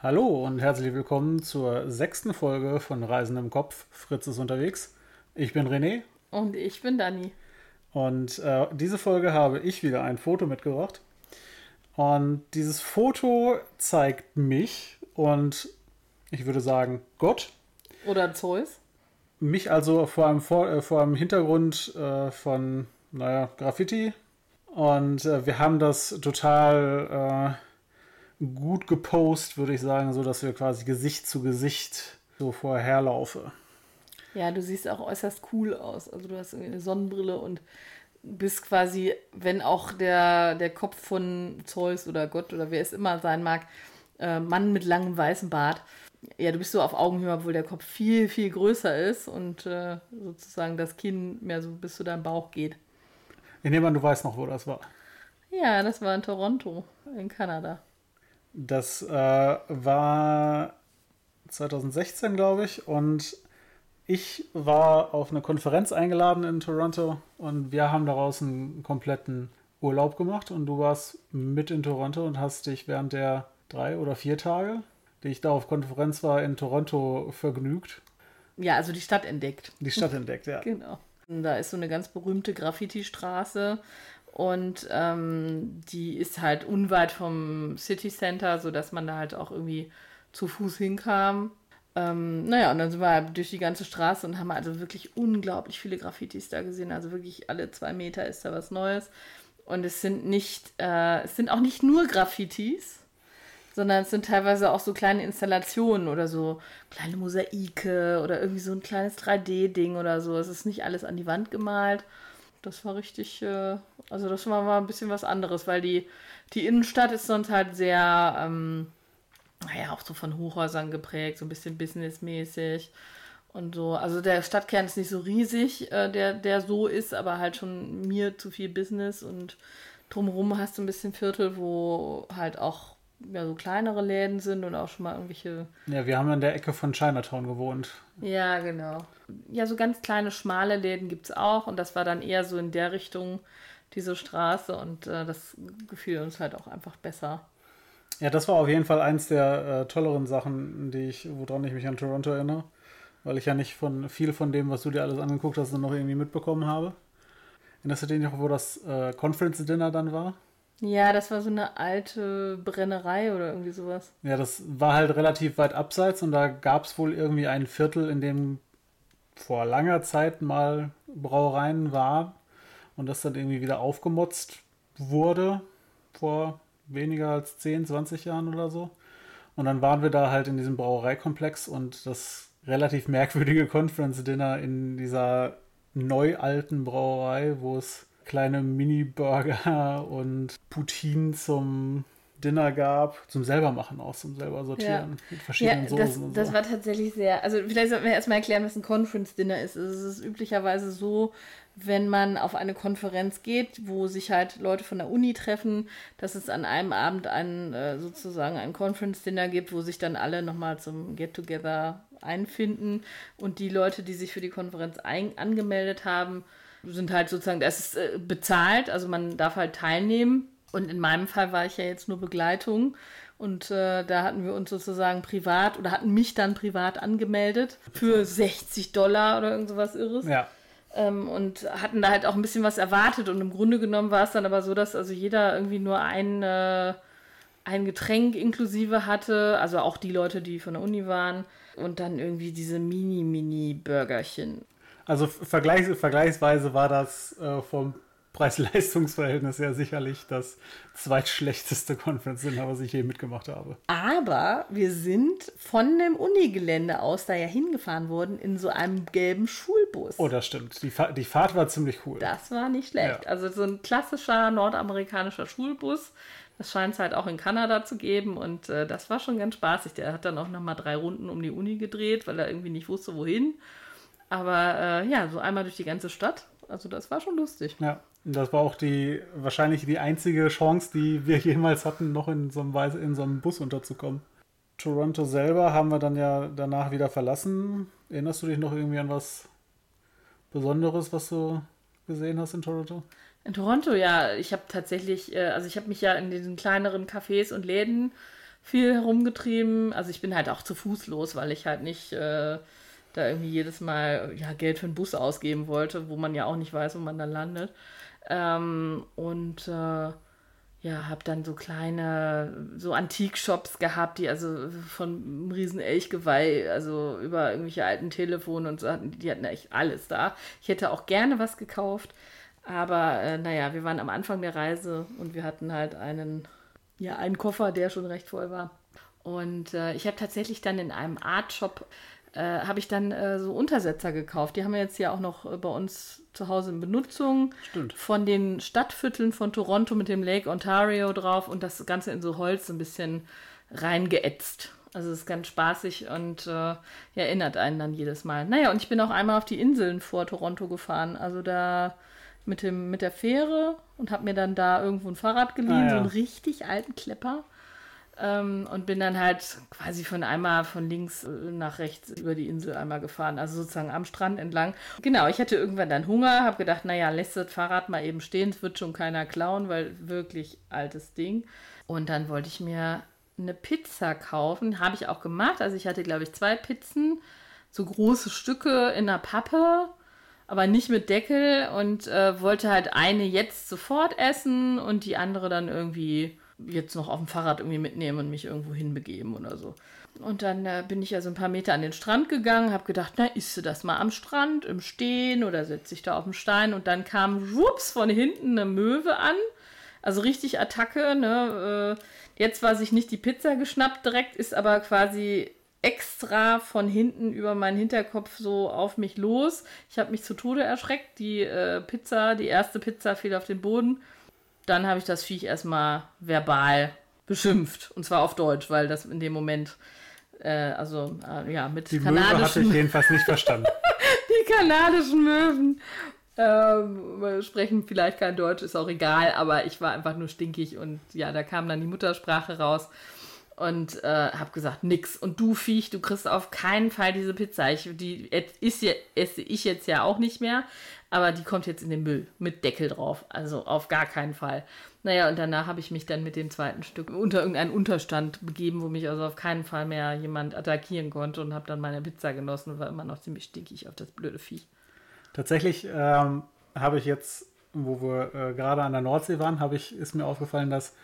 Hallo und herzlich willkommen zur sechsten Folge von Reisen im Kopf. Fritz ist unterwegs. Ich bin René. Und ich bin Dani. Und äh, diese Folge habe ich wieder ein Foto mitgebracht. Und dieses Foto zeigt mich und ich würde sagen Gott. Oder Zeus. Mich also vor einem, vor, äh, vor einem Hintergrund äh, von, naja, Graffiti. Und äh, wir haben das total äh, gut gepostet, würde ich sagen, so dass wir quasi Gesicht zu Gesicht so vorherlaufe. Ja, du siehst auch äußerst cool aus. Also du hast irgendwie eine Sonnenbrille und bist quasi, wenn auch der, der Kopf von Zeus oder Gott oder wer es immer sein mag, äh, Mann mit langem weißem Bart. Ja, du bist so auf Augenhöhe, obwohl der Kopf viel, viel größer ist und äh, sozusagen das Kinn mehr so bis zu deinem Bauch geht. Ich nehme an, du weißt noch, wo das war. Ja, das war in Toronto, in Kanada. Das äh, war 2016, glaube ich. Und ich war auf eine Konferenz eingeladen in Toronto und wir haben daraus einen kompletten Urlaub gemacht. Und du warst mit in Toronto und hast dich während der drei oder vier Tage, die ich da auf Konferenz war, in Toronto vergnügt. Ja, also die Stadt entdeckt. Die Stadt entdeckt, ja. Genau. Da ist so eine ganz berühmte Graffiti-Straße und ähm, die ist halt unweit vom City Center, sodass man da halt auch irgendwie zu Fuß hinkam. Ähm, naja, und dann sind wir halt durch die ganze Straße und haben also wirklich unglaublich viele Graffitis da gesehen. Also wirklich alle zwei Meter ist da was Neues. Und es sind nicht, äh, es sind auch nicht nur Graffitis, sondern es sind teilweise auch so kleine Installationen oder so kleine Mosaike oder irgendwie so ein kleines 3D-Ding oder so. Es ist nicht alles an die Wand gemalt. Das war richtig, äh, also das war mal ein bisschen was anderes, weil die, die Innenstadt ist sonst halt sehr, ähm, naja, auch so von Hochhäusern geprägt, so ein bisschen businessmäßig und so. Also der Stadtkern ist nicht so riesig, äh, der, der so ist, aber halt schon mir zu viel Business und drumherum hast du ein bisschen Viertel, wo halt auch ja, so kleinere Läden sind und auch schon mal irgendwelche. Ja, wir haben an der Ecke von Chinatown gewohnt. Ja, genau. Ja, so ganz kleine, schmale Läden gibt es auch und das war dann eher so in der Richtung, diese Straße und äh, das gefiel uns halt auch einfach besser. Ja, das war auf jeden Fall eins der äh, tolleren Sachen, die ich, woran ich mich an Toronto erinnere, weil ich ja nicht von viel von dem, was du dir alles angeguckt hast, noch irgendwie mitbekommen habe. Erinnerst du dich noch, wo das äh, Conference Dinner dann war? Ja, das war so eine alte Brennerei oder irgendwie sowas. Ja, das war halt relativ weit abseits und da gab es wohl irgendwie ein Viertel, in dem vor langer Zeit mal Brauereien waren und das dann irgendwie wieder aufgemotzt wurde vor weniger als 10, 20 Jahren oder so. Und dann waren wir da halt in diesem Brauereikomplex und das relativ merkwürdige Conference Dinner in dieser neu alten Brauerei, wo es kleine Mini-Burger und Poutine zum Dinner gab, zum selber machen auch, zum selber sortieren ja. mit verschiedenen ja, Soßen. und so. das war tatsächlich sehr, also vielleicht sollten wir erstmal erklären, was ein Conference-Dinner ist. Also es ist üblicherweise so, wenn man auf eine Konferenz geht, wo sich halt Leute von der Uni treffen, dass es an einem Abend ein, äh, sozusagen ein Conference-Dinner gibt, wo sich dann alle nochmal zum Get-Together einfinden und die Leute, die sich für die Konferenz angemeldet haben, sind halt sozusagen, das ist äh, bezahlt, also man darf halt teilnehmen. Und in meinem Fall war ich ja jetzt nur Begleitung. Und äh, da hatten wir uns sozusagen privat oder hatten mich dann privat angemeldet für 60 Dollar oder irgend sowas Irres. Ja. Ähm, und hatten da halt auch ein bisschen was erwartet. Und im Grunde genommen war es dann aber so, dass also jeder irgendwie nur ein, äh, ein Getränk inklusive hatte. Also auch die Leute, die von der Uni waren. Und dann irgendwie diese Mini-Mini-Burgerchen. Also vergleichs vergleichsweise war das äh, vom Preis-Leistungs-Verhältnis ja sicherlich das zweitschlechteste Conference Dinner, was ich je mitgemacht habe. Aber wir sind von dem Unigelände aus da ja hingefahren worden in so einem gelben Schulbus. Oh, das stimmt. Die, Fa die Fahrt war ziemlich cool. Das war nicht schlecht. Ja. Also so ein klassischer nordamerikanischer Schulbus. Das scheint es halt auch in Kanada zu geben und äh, das war schon ganz spaßig. Der hat dann auch nochmal drei Runden um die Uni gedreht, weil er irgendwie nicht wusste, wohin. Aber äh, ja, so einmal durch die ganze Stadt. Also das war schon lustig. Ja, das war auch die wahrscheinlich die einzige Chance, die wir jemals hatten, noch in so einem, Weise, in so einem Bus unterzukommen. Toronto selber haben wir dann ja danach wieder verlassen. Erinnerst du dich noch irgendwie an was Besonderes, was du gesehen hast in Toronto? In Toronto, ja. Ich habe tatsächlich, äh, also ich habe mich ja in diesen kleineren Cafés und Läden viel herumgetrieben. Also ich bin halt auch zu Fuß los, weil ich halt nicht äh, da irgendwie jedes Mal ja, Geld für einen Bus ausgeben wollte, wo man ja auch nicht weiß, wo man dann landet. Ähm, und äh, ja, habe dann so kleine, so Antikshops gehabt, die also von einem riesen Elchgeweih, also über irgendwelche alten Telefone und so, die hatten echt alles da. Ich hätte auch gerne was gekauft, aber äh, naja, wir waren am Anfang der Reise und wir hatten halt einen, ja, einen Koffer, der schon recht voll war. Und äh, ich habe tatsächlich dann in einem Art-Shop äh, habe ich dann äh, so Untersetzer gekauft. Die haben wir jetzt ja auch noch äh, bei uns zu Hause in Benutzung. Stimmt. Von den Stadtvierteln von Toronto mit dem Lake Ontario drauf und das Ganze in so Holz ein bisschen reingeätzt. Also es ist ganz spaßig und äh, erinnert einen dann jedes Mal. Naja, und ich bin auch einmal auf die Inseln vor Toronto gefahren. Also da mit, dem, mit der Fähre und habe mir dann da irgendwo ein Fahrrad geliehen, ah, ja. so einen richtig alten Klepper. Ähm, und bin dann halt quasi von einmal von links äh, nach rechts über die Insel einmal gefahren, also sozusagen am Strand entlang. Genau, ich hatte irgendwann dann Hunger, habe gedacht, naja, lässt das Fahrrad mal eben stehen, es wird schon keiner klauen, weil wirklich altes Ding. Und dann wollte ich mir eine Pizza kaufen, habe ich auch gemacht. Also ich hatte, glaube ich, zwei Pizzen, so große Stücke in der Pappe aber nicht mit Deckel und äh, wollte halt eine jetzt sofort essen und die andere dann irgendwie jetzt noch auf dem Fahrrad irgendwie mitnehmen und mich irgendwo hinbegeben oder so. Und dann äh, bin ich ja so ein paar Meter an den Strand gegangen, habe gedacht, na, isst du das mal am Strand, im Stehen oder setze ich da auf den Stein und dann kam, whoops, von hinten eine Möwe an. Also richtig Attacke, ne? Äh, jetzt war sich nicht die Pizza geschnappt direkt, ist aber quasi extra von hinten über meinen Hinterkopf so auf mich los. Ich habe mich zu Tode erschreckt. Die äh, Pizza, die erste Pizza fiel auf den Boden dann habe ich das Viech erstmal verbal beschimpft. Und zwar auf Deutsch, weil das in dem Moment, äh, also äh, ja, mit Die kanadischen... Möwe hatte ich jedenfalls nicht verstanden. die kanadischen Möwen ähm, sprechen vielleicht kein Deutsch, ist auch egal, aber ich war einfach nur stinkig und ja, da kam dann die Muttersprache raus und äh, habe gesagt, nix. Und du Viech, du kriegst auf keinen Fall diese Pizza. Ich, die ist, esse ich jetzt ja auch nicht mehr aber die kommt jetzt in den Müll mit Deckel drauf. Also auf gar keinen Fall. Naja, und danach habe ich mich dann mit dem zweiten Stück unter irgendeinen Unterstand begeben, wo mich also auf keinen Fall mehr jemand attackieren konnte und habe dann meine Pizza genossen und war immer noch ziemlich stinkig auf das blöde Vieh. Tatsächlich ähm, habe ich jetzt, wo wir äh, gerade an der Nordsee waren, habe ich, ist mir aufgefallen, dass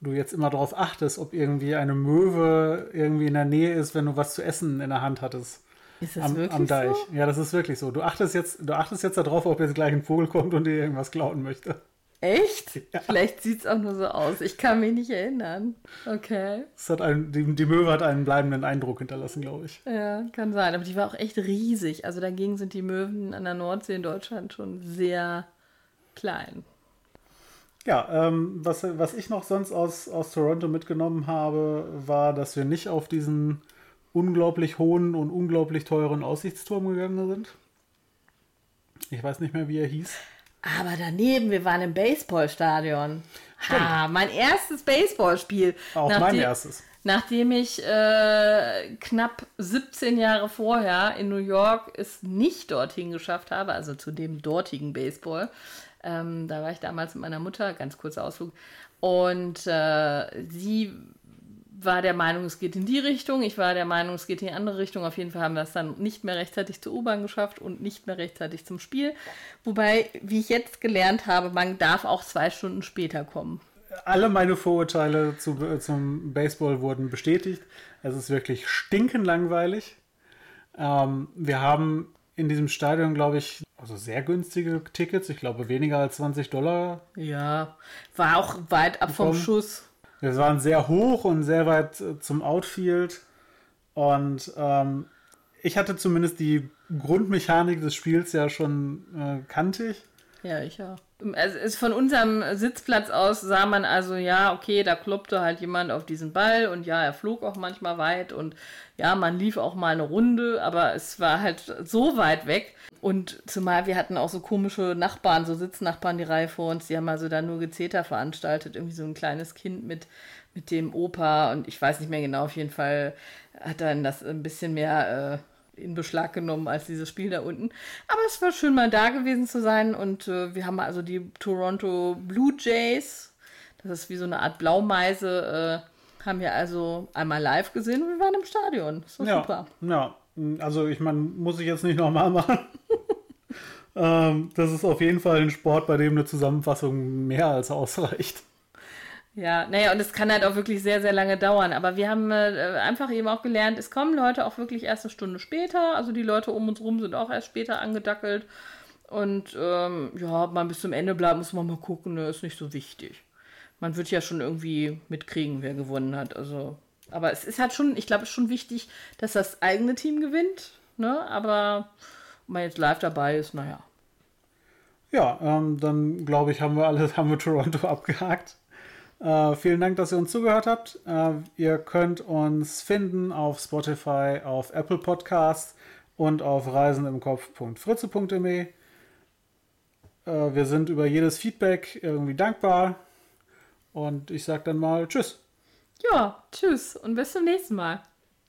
du jetzt immer darauf achtest, ob irgendwie eine Möwe irgendwie in der Nähe ist, wenn du was zu essen in der Hand hattest. Ist das am, wirklich am Deich. so? Ja, das ist wirklich so. Du achtest jetzt, du achtest jetzt darauf, ob jetzt gleich ein Vogel kommt und dir irgendwas klauen möchte. Echt? Ja. Vielleicht sieht es auch nur so aus. Ich kann mich nicht erinnern. Okay. Es hat einen, die, die Möwe hat einen bleibenden Eindruck hinterlassen, glaube ich. Ja, kann sein. Aber die war auch echt riesig. Also dagegen sind die Möwen an der Nordsee in Deutschland schon sehr klein. Ja, ähm, was, was ich noch sonst aus, aus Toronto mitgenommen habe, war, dass wir nicht auf diesen unglaublich hohen und unglaublich teuren Aussichtsturm gegangen sind. Ich weiß nicht mehr, wie er hieß. Aber daneben, wir waren im Baseballstadion. Ha, mein erstes Baseballspiel. Auch mein erstes. Nachdem ich äh, knapp 17 Jahre vorher in New York es nicht dorthin geschafft habe, also zu dem dortigen Baseball. Ähm, da war ich damals mit meiner Mutter, ganz kurzer Ausflug. Und äh, sie war der Meinung, es geht in die Richtung. Ich war der Meinung, es geht in die andere Richtung. Auf jeden Fall haben wir es dann nicht mehr rechtzeitig zur U-Bahn geschafft und nicht mehr rechtzeitig zum Spiel. Wobei, wie ich jetzt gelernt habe, man darf auch zwei Stunden später kommen. Alle meine Vorurteile zu, zum Baseball wurden bestätigt. Es ist wirklich stinkend langweilig. Ähm, wir haben in diesem Stadion, glaube ich, also sehr günstige Tickets. Ich glaube, weniger als 20 Dollar. Ja, war auch weit ab bekommen. vom Schuss. Wir waren sehr hoch und sehr weit äh, zum Outfield. Und ähm, ich hatte zumindest die Grundmechanik des Spiels ja schon äh, kantig. Ja, ich auch. Es ist von unserem Sitzplatz aus sah man also, ja, okay, da kloppte halt jemand auf diesen Ball und ja, er flog auch manchmal weit und ja, man lief auch mal eine Runde, aber es war halt so weit weg. Und zumal wir hatten auch so komische Nachbarn, so Sitznachbarn, die Reihe vor uns, die haben also da nur Gezeter veranstaltet, irgendwie so ein kleines Kind mit, mit dem Opa und ich weiß nicht mehr genau, auf jeden Fall hat dann das ein bisschen mehr äh, in Beschlag genommen als dieses Spiel da unten. Aber es war schön, mal da gewesen zu sein. Und äh, wir haben also die Toronto Blue Jays. Das ist wie so eine Art Blaumeise. Äh, Haben wir also einmal live gesehen und wir waren im Stadion. Das war ja, super. Ja, also ich meine, muss ich jetzt nicht nochmal machen. ähm, das ist auf jeden Fall ein Sport, bei dem eine Zusammenfassung mehr als ausreicht. Ja, naja, und es kann halt auch wirklich sehr, sehr lange dauern. Aber wir haben äh, einfach eben auch gelernt, es kommen Leute auch wirklich erst eine Stunde später. Also die Leute um uns rum sind auch erst später angedackelt. Und ähm, ja, ob man bis zum Ende bleibt, muss man mal gucken, ne, ist nicht so wichtig. Man wird ja schon irgendwie mitkriegen, wer gewonnen hat. Also, aber es ist halt schon, ich glaube, es ist schon wichtig, dass das eigene Team gewinnt. Ne? Aber wenn man jetzt live dabei ist, naja. Ja, ähm, dann glaube ich, haben wir alles, haben wir Toronto abgehakt. Äh, vielen Dank, dass ihr uns zugehört habt. Äh, ihr könnt uns finden auf Spotify, auf Apple Podcasts und auf reisenimkopf.fritze.de. Äh, wir sind über jedes Feedback irgendwie dankbar. Und ich sage dann mal Tschüss. Ja, tschüss und bis zum nächsten Mal.